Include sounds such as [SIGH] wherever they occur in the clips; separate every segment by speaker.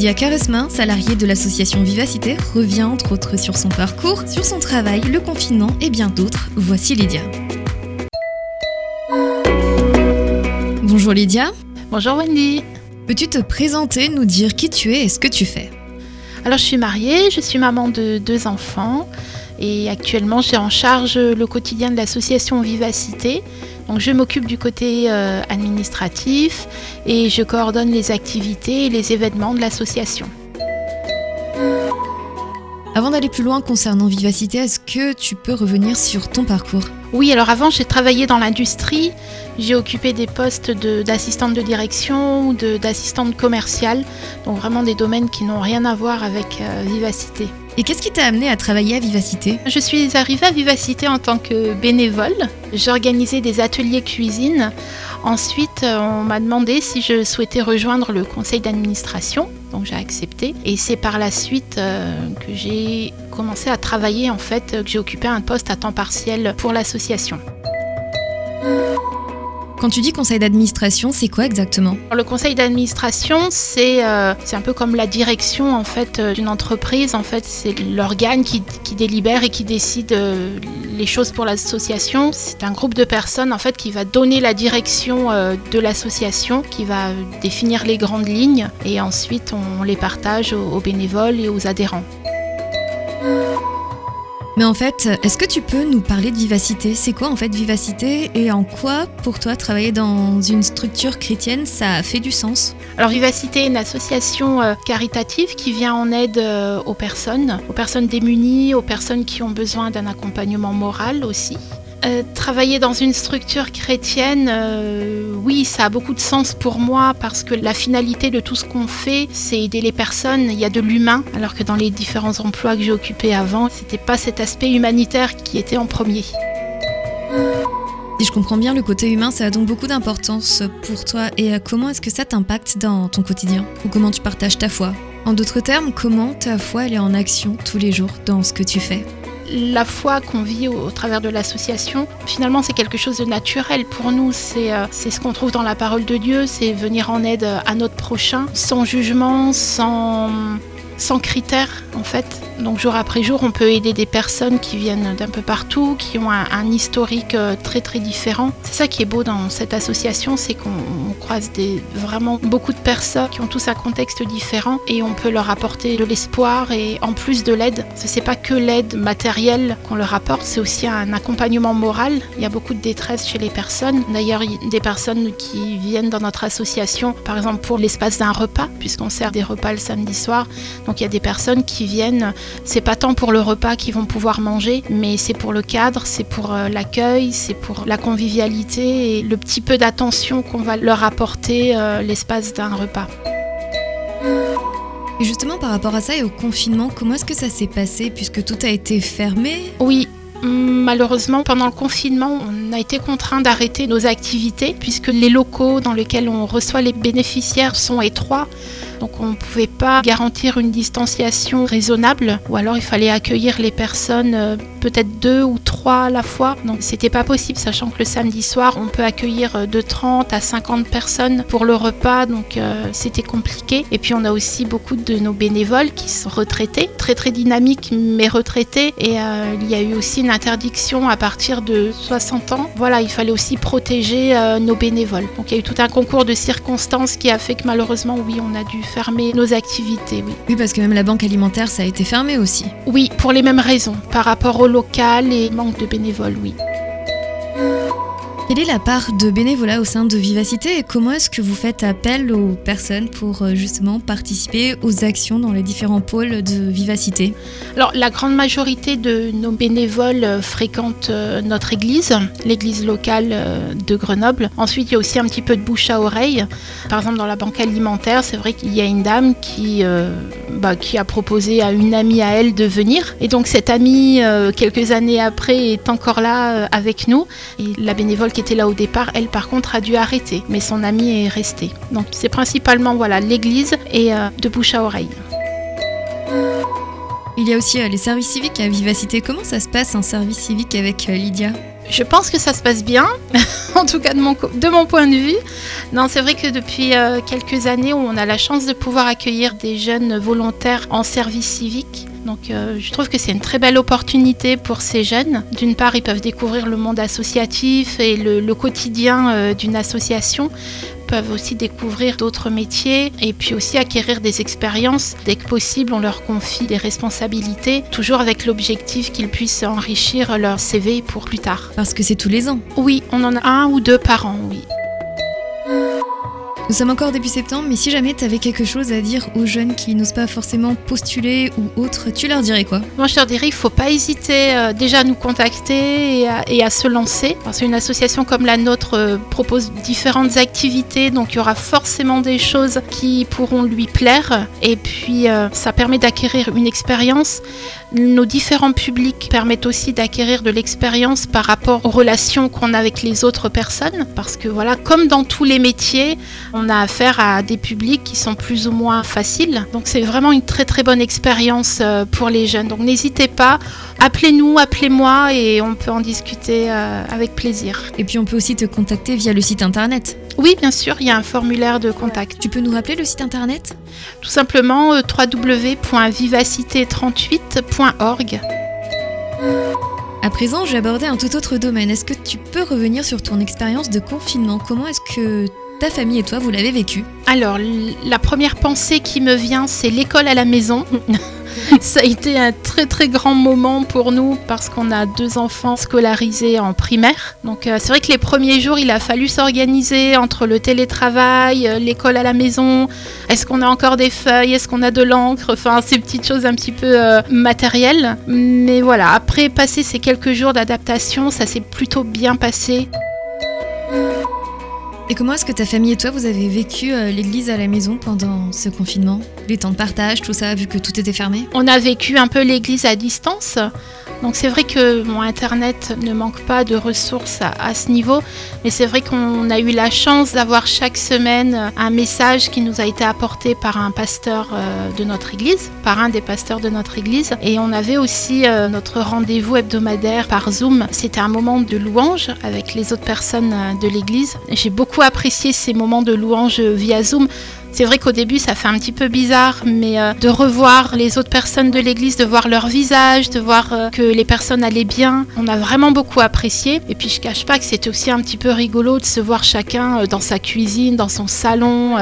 Speaker 1: Lydia Caresmin, salariée de l'association Vivacité, revient entre autres sur son parcours, sur son travail, le confinement et bien d'autres. Voici Lydia. Bonjour Lydia.
Speaker 2: Bonjour Wendy.
Speaker 1: Peux-tu te présenter, nous dire qui tu es et ce que tu fais?
Speaker 2: Alors je suis mariée, je suis maman de deux enfants et actuellement j'ai en charge le quotidien de l'association Vivacité. Donc je m'occupe du côté euh, administratif et je coordonne les activités et les événements de l'association.
Speaker 1: Avant d'aller plus loin concernant Vivacité, est-ce que tu peux revenir sur ton parcours?
Speaker 2: Oui, alors avant j'ai travaillé dans l'industrie, j'ai occupé des postes d'assistante de, direction ou d'assistante commerciale, donc vraiment des domaines qui n'ont rien à voir avec euh, Vivacité.
Speaker 1: Et qu'est-ce qui t'a amené à travailler à Vivacité?
Speaker 2: Je suis arrivée à Vivacité en tant que bénévole. J'organisais des ateliers cuisine. Ensuite, euh, on m'a demandé si je souhaitais rejoindre le conseil d'administration. Donc j'ai accepté. Et c'est par la suite euh, que j'ai commencé à travailler, en fait, que j'ai occupé un poste à temps partiel pour l'association.
Speaker 1: Quand tu dis conseil d'administration, c'est quoi exactement?
Speaker 2: Le conseil d'administration, c'est euh, un peu comme la direction en fait euh, d'une entreprise. En fait, c'est l'organe qui, délibère et qui décide euh, les choses pour l'association. C'est un groupe de personnes en fait qui va donner la direction de l'association, qui va définir les grandes lignes et ensuite on les partage aux bénévoles et aux adhérents.
Speaker 1: Mais en fait, est-ce que tu peux nous parler de vivacité? C'est quoi en fait vivacité? Et en quoi pour toi travailler dans une structure chrétienne ça fait du sens?
Speaker 2: Alors vivacité est une association euh, caritative qui vient en aide euh, aux personnes, aux personnes démunies, aux personnes qui ont besoin d'un accompagnement moral aussi. Euh, travailler dans une structure chrétienne, euh, oui, ça a beaucoup de sens pour moi parce que la finalité de tout ce qu'on fait, c'est aider les personnes. Il y a de l'humain, alors que dans les différents emplois que j'ai occupés avant, c'était pas cet aspect humanitaire qui était en premier.
Speaker 1: Si je comprends bien, le côté humain, ça a donc beaucoup d'importance pour toi. Et euh, comment est-ce que ça t'impacte dans ton quotidien? Ou comment tu partages ta foi? En d'autres termes, comment ta foi elle est en action tous les jours dans ce que tu fais?
Speaker 2: La foi qu'on vit au, travers de l'association, finalement, c'est quelque chose de naturel pour nous. Euh, c'est ce qu'on trouve dans la parole de Dieu, c'est venir en aide à notre prochain, sans jugement, sans, sans critères, en fait. Donc jour après jour, on peut aider des personnes qui viennent d'un peu partout, qui ont un, historique euh, très très différent. C'est ça qui est beau dans cette association, c'est qu'on croise vraiment beaucoup de personnes qui ont tous un contexte différent et on peut leur apporter de l'espoir et en plus de l'aide. Ce n'est pas que l'aide matérielle qu'on leur apporte, c'est aussi un accompagnement moral. Il y a beaucoup de détresse chez les personnes. D'ailleurs, des personnes qui viennent dans notre association, par exemple pour l'espace d'un repas, puisqu'on sert des repas le samedi soir. Donc il y a des personnes qui viennent c'est pas tant pour le repas qu'ils vont pouvoir manger, mais c'est pour le cadre, c'est pour euh, l'accueil, c'est pour la convivialité et le petit peu d'attention qu'on va leur apporter euh, l'espace d'un repas.
Speaker 1: Et justement par rapport à ça et au confinement, comment est-ce que ça s'est passé puisque tout a été fermé?
Speaker 2: Oui, Malheureusement, pendant le confinement, on a été contraint d'arrêter nos activités puisque les locaux dans lesquels on reçoit les bénéficiaires sont étroits. Donc on ne pouvait pas garantir une distanciation raisonnable ou alors il fallait accueillir les personnes euh, peut-être deux ou trois à la fois. Donc c'était pas possible sachant que le samedi soir on peut accueillir euh, de 30 à 50 personnes pour le repas donc euh, c'était compliqué. Et puis on a aussi beaucoup de nos bénévoles qui sont retraités, très très dynamiques mais retraités et il y a eu aussi une interdiction à partir de 60 ans. Voilà, il fallait aussi protéger nos bénévoles. Donc il y a eu tout un concours de circonstances qui a fait que malheureusement oui on a dû fermer nos activités. Oui.
Speaker 1: oui, parce que même la banque alimentaire, ça a été fermé aussi.
Speaker 2: Oui, pour les mêmes raisons, par rapport au local et manque de bénévoles, oui.
Speaker 1: Quelle est la part de bénévolat au sein de Vivacité et comment est-ce que vous faites appel aux personnes pour euh, justement participer aux actions dans les différents pôles de Vivacité?
Speaker 2: Alors la grande majorité de nos bénévoles euh, fréquentent euh, notre église, l'église locale de Grenoble. Ensuite il y a aussi un petit peu de bouche à oreille. Par exemple dans la banque alimentaire, c'est vrai qu'il y a une dame qui, bah, a proposé à une amie à elle de venir. Et donc cette amie, quelques années après, est encore là avec nous. Et la bénévole qui était là au départ, elle par contre a dû arrêter, mais son amie est restée. Donc c'est principalement voilà l'église et euh, de bouche à oreille.
Speaker 1: Il y a aussi euh, les services civiques à Vivacité. Comment ça se passe un service civique avec euh, Lydia?
Speaker 2: Je pense que ça se passe bien, [LAUGHS] en tout cas de mon, de mon point de vue. Non, c'est vrai que depuis euh, quelques années, on a la chance de pouvoir accueillir des jeunes volontaires en service civique. Donc euh, je trouve que c'est une très belle opportunité pour ces jeunes. D'une part, ils peuvent découvrir le monde associatif et le, quotidien euh, d'une association peuvent aussi découvrir d'autres métiers et puis aussi acquérir des expériences. Dès que possible, on leur confie des responsabilités, toujours avec l'objectif qu'ils puissent enrichir leur CV pour plus tard.
Speaker 1: Parce que c'est tous les ans
Speaker 2: Oui, on en a un ou deux par an, oui.
Speaker 1: Nous sommes encore début septembre, mais si jamais tu avais quelque chose à dire aux jeunes qui n'osent pas forcément postuler ou autre, tu leur dirais quoi?
Speaker 2: Moi, je leur dirais ne faut pas hésiter euh, déjà à nous contacter et à, se lancer. Parce qu'une association comme la nôtre euh, propose différentes activités, donc il y aura forcément des choses qui pourront lui plaire. Et puis, euh, ça permet d'acquérir une expérience. Nos différents publics permettent aussi d'acquérir de l'expérience par rapport aux relations qu'on a avec les autres personnes, parce que voilà, comme dans tous les métiers, on a affaire à des publics qui sont plus ou moins faciles. Donc c'est vraiment une très très bonne expérience euh, pour les jeunes. Donc n'hésitez pas, appelez-nous, appelez-moi et on peut en discuter euh, avec plaisir.
Speaker 1: Et puis on peut aussi te contacter via le site internet.
Speaker 2: Oui, bien sûr, il y a un formulaire de contact.
Speaker 1: Tu peux nous rappeler le site internet?
Speaker 2: Tout simplement euh, www.vivacité38.com .org.
Speaker 1: À présent, je vais aborder un tout autre domaine. Est-ce que tu peux revenir sur ton expérience de confinement? Comment est-ce que ta famille et toi, vous l'avez vécu?
Speaker 2: Alors, la première pensée qui me vient, c'est l'école à la maison. [LAUGHS] Ça a été un très très grand moment pour nous parce qu'on a deux enfants scolarisés en primaire. Donc euh, c'est vrai que les premiers jours, il a fallu s'organiser entre le télétravail, euh, l'école à la maison. Est-ce qu'on a encore des feuilles? Est-ce qu'on a de l'encre? Enfin, ces petites choses un petit peu euh, matérielles. Mais voilà, après passer ces quelques jours d'adaptation, ça s'est plutôt bien passé.
Speaker 1: Et comment est-ce que ta famille et toi, vous avez vécu euh, l'église à la maison pendant ce confinement? Les temps de partage, tout ça, vu que tout était fermé?
Speaker 2: On a vécu un peu l'église à distance. Donc c'est vrai que mon Internet ne manque pas de ressources à, ce niveau, mais c'est vrai qu'on a eu la chance d'avoir chaque semaine un message qui nous a été apporté par un pasteur euh, de notre église, par un des pasteurs de notre église. Et on avait aussi euh, notre rendez-vous hebdomadaire par Zoom. C'était un moment de louange avec les autres personnes de l'église. J'ai beaucoup apprécié ces moments de louange via Zoom c'est vrai qu'au début, ça fait un petit peu bizarre, mais euh, de revoir les autres personnes de l'église, de voir leur visage, de voir euh, que les personnes allaient bien, on a vraiment beaucoup apprécié. Et puis, je cache pas que c'était aussi un petit peu rigolo de se voir chacun euh, dans sa cuisine, dans son salon.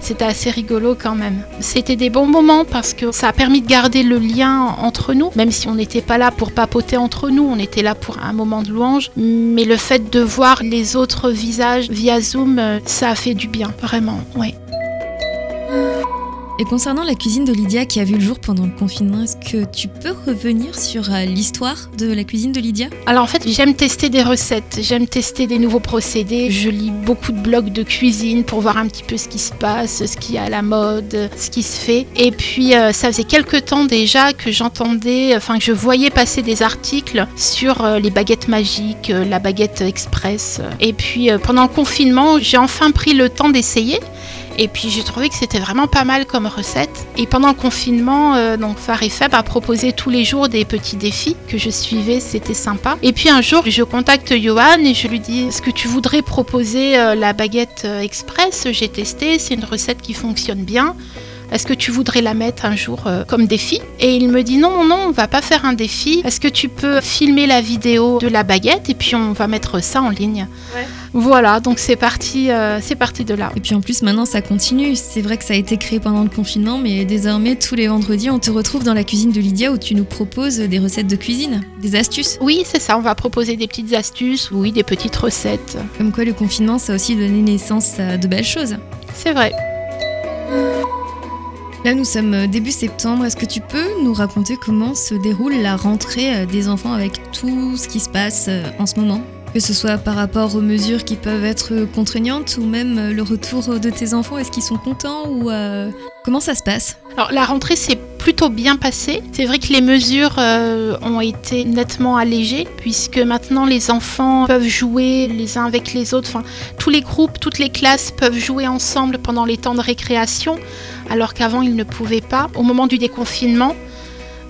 Speaker 2: c'était assez rigolo quand même. C'était des bons moments parce que ça a permis de garder le lien entre nous, même si on n'était pas là pour papoter entre nous, on était là pour un moment de louange. Mais le fait de voir les autres visages via Zoom, ça a fait du bien, vraiment, oui.
Speaker 1: Et concernant la cuisine de Lydia qui a vu le jour pendant le confinement, est-ce que tu peux revenir sur euh, l'histoire de la cuisine de Lydia?
Speaker 2: Alors en fait, j'aime tester des recettes, j'aime tester des nouveaux procédés. Je lis beaucoup de blogs de cuisine pour voir un petit peu ce qui se passe, ce qui est à la mode, ce qui se fait. Et puis euh, ça faisait quelques temps déjà que j'entendais, enfin que je voyais passer des articles sur euh, les baguettes magiques, la baguette express. Et puis pendant le confinement, j'ai enfin pris le temps d'essayer. Et puis j'ai trouvé que c'était vraiment pas mal comme recette. Et pendant le confinement, euh, donc et Feb a proposé tous les jours des petits défis que je suivais, c'était sympa. Et puis un jour, je contacte Johan et je lui dis Est-ce que tu voudrais proposer euh, la baguette euh, express? J'ai testé, c'est une recette qui fonctionne bien. Est-ce que tu voudrais la mettre un jour comme défi? Et il me dit non, non, on va pas faire un défi. Est-ce que tu peux filmer la vidéo de la baguette et puis on va mettre ça en ligne? Ouais. Voilà, donc c'est parti, euh, c'est parti de là.
Speaker 1: Et puis en plus maintenant ça continue. C'est vrai que ça a été créé pendant le confinement, mais désormais tous les vendredis on te retrouve dans la cuisine de Lydia où tu nous proposes des recettes de cuisine, des astuces.
Speaker 2: Oui, c'est ça. On va proposer des petites astuces, oui, des petites recettes.
Speaker 1: Comme quoi le confinement ça a aussi donné naissance à de belles choses.
Speaker 2: C'est vrai.
Speaker 1: Nous sommes euh, début septembre. Est-ce que tu peux nous raconter comment se déroule la rentrée euh, des enfants avec tout ce qui se passe en ce moment? Que ce soit par rapport aux mesures qui peuvent être contraignantes ou même euh, le retour de tes enfants, est-ce qu'ils sont contents ou euh, comment ça se passe?
Speaker 2: Alors la rentrée s'est plutôt bien passée. C'est vrai que les mesures euh, ont été nettement allégées puisque maintenant les enfants peuvent jouer les uns avec les autres. Enfin, tous les groupes, toutes les classes peuvent jouer ensemble pendant les temps de récréation alors qu'avant ils ne pouvaient pas. Au moment du déconfinement,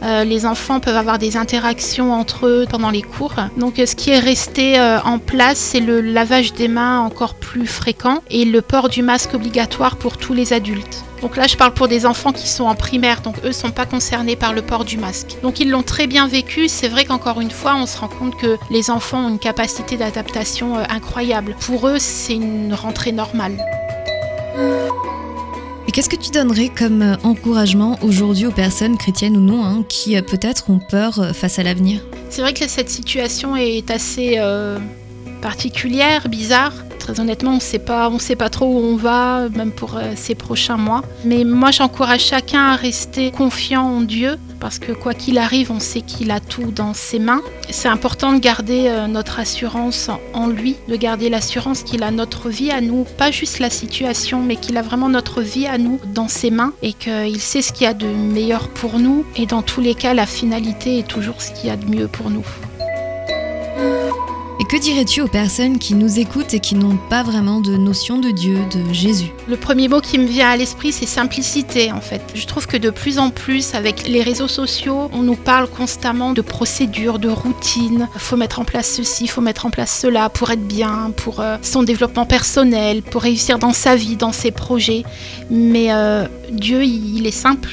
Speaker 2: Euh, les enfants peuvent avoir des interactions entre eux pendant les cours. Donc ce qui est resté en place, c'est le lavage des mains encore plus fréquent et le port du masque obligatoire pour tous les adultes. Donc là, je parle pour des enfants qui sont en primaire, donc eux ne sont pas concernés par le port du masque. Donc ils l'ont très bien vécu. C'est vrai qu'encore une fois, on se rend compte que les enfants ont une capacité d'adaptation euh, incroyable. Pour eux, c'est une rentrée normale.
Speaker 1: Et qu'est-ce que tu donnerais comme euh, encouragement aujourd'hui aux personnes chrétiennes ou non hein, qui euh, peut-être ont peur face à l'avenir?
Speaker 2: C'est vrai que cette situation est assez particulière, bizarre. Très honnêtement, on ne sait pas, on sait pas trop où on va, même pour euh, ces prochains mois. Mais moi, j'encourage chacun à rester confiant en Dieu, parce que quoi qu'il arrive, on sait qu'il a tout dans ses mains. C'est important de garder euh, notre assurance en lui, de garder l'assurance qu'il a notre vie à nous, pas juste la situation, mais qu'il a vraiment notre vie à nous dans ses mains et qu'il sait ce qu'il y a de meilleur pour nous. Et dans tous les cas, la finalité est toujours ce qu'il y a de mieux pour nous.
Speaker 1: Que dirais-tu aux personnes qui nous écoutent et qui n'ont pas vraiment de notion de Dieu, de Jésus?
Speaker 2: Le premier mot qui me vient à l'esprit, c'est simplicité en fait. Je trouve que de plus en plus, avec les réseaux sociaux, on nous parle constamment de procédures, de routines. Il faut mettre en place ceci, il faut mettre en place cela pour être bien, pour euh, son développement personnel, pour réussir dans sa vie, dans ses projets. Mais euh, Dieu, il est simple.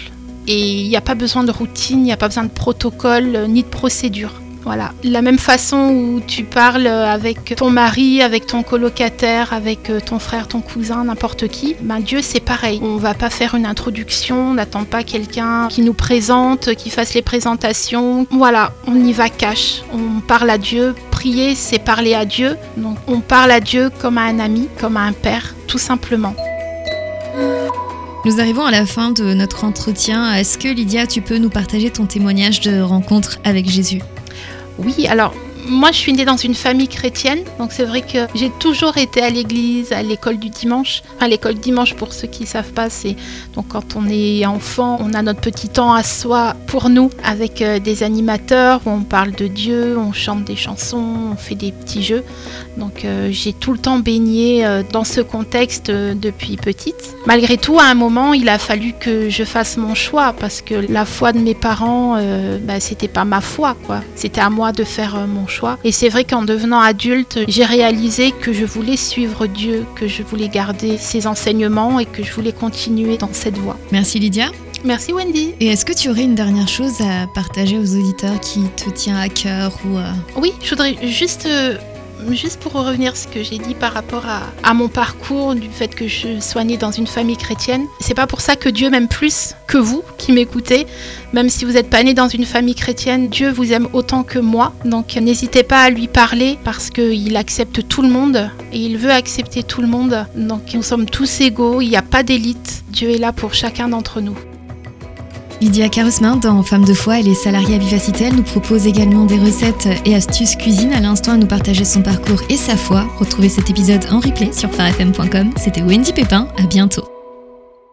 Speaker 2: Et il n'y a pas besoin de routine, il n'y a pas besoin de protocole euh, ni de procédure. Voilà. La même façon où tu parles avec ton mari, avec ton colocataire, avec euh, ton frère, ton cousin, n'importe qui, ben Dieu c'est pareil. On va pas faire une introduction, on n'attend pas quelqu'un qui nous présente, qui fasse les présentations. Voilà, on y va cash. On parle à Dieu. Prier, c'est parler à Dieu. Donc on parle à Dieu comme à un ami, comme à un père, tout simplement.
Speaker 1: Nous arrivons à la fin de notre entretien. Est-ce que Lydia, tu peux nous partager ton témoignage de rencontre avec Jésus?
Speaker 2: Oui, alors moi, je suis née dans une famille chrétienne, donc c'est vrai que j'ai toujours été à l'église, à l'école du dimanche. Enfin, l'école dimanche, pour ceux qui ne savent pas, c'est donc quand on est enfant, on a notre petit temps à soi pour nous, avec euh, des animateurs où on parle de Dieu, on chante des chansons, on fait des petits jeux. Donc euh, j'ai tout le temps baigné euh, dans ce contexte depuis petite. Malgré tout, à un moment, il a fallu que je fasse mon choix parce que la foi de mes parents, bah, c'était pas ma foi, quoi. C'était à moi de faire mon choix et c'est vrai qu'en devenant adulte, j'ai réalisé que je voulais suivre Dieu, que je voulais garder ses enseignements et que je voulais continuer dans cette voie.
Speaker 1: Merci Lydia.
Speaker 2: Merci Wendy.
Speaker 1: Et est-ce que tu aurais une dernière chose à partager aux auditeurs qui te tient à cœur ou euh,
Speaker 2: Oui, je voudrais juste euh, juste pour revenir à ce que j'ai dit par rapport à, mon parcours, du fait que je sois née dans une famille chrétienne, c'est pas pour ça que Dieu m'aime plus que vous qui m'écoutez. Même si vous n'êtes pas né dans une famille chrétienne, Dieu vous aime autant que moi. Donc n'hésitez pas à lui parler parce qu'il accepte tout le monde et il veut accepter tout le monde. Donc nous sommes tous égaux, il n'y a pas d'élite. Dieu est là pour chacun d'entre nous.
Speaker 1: Lydia Carusmin, dans Femmes de foi, elle est salariée à Vivacité. Elle nous propose également des recettes et astuces cuisine. À l'instant, à nous partager son parcours et sa foi. Retrouvez cet épisode en replay sur farfm.com. C'était Wendy Pépin. À bientôt.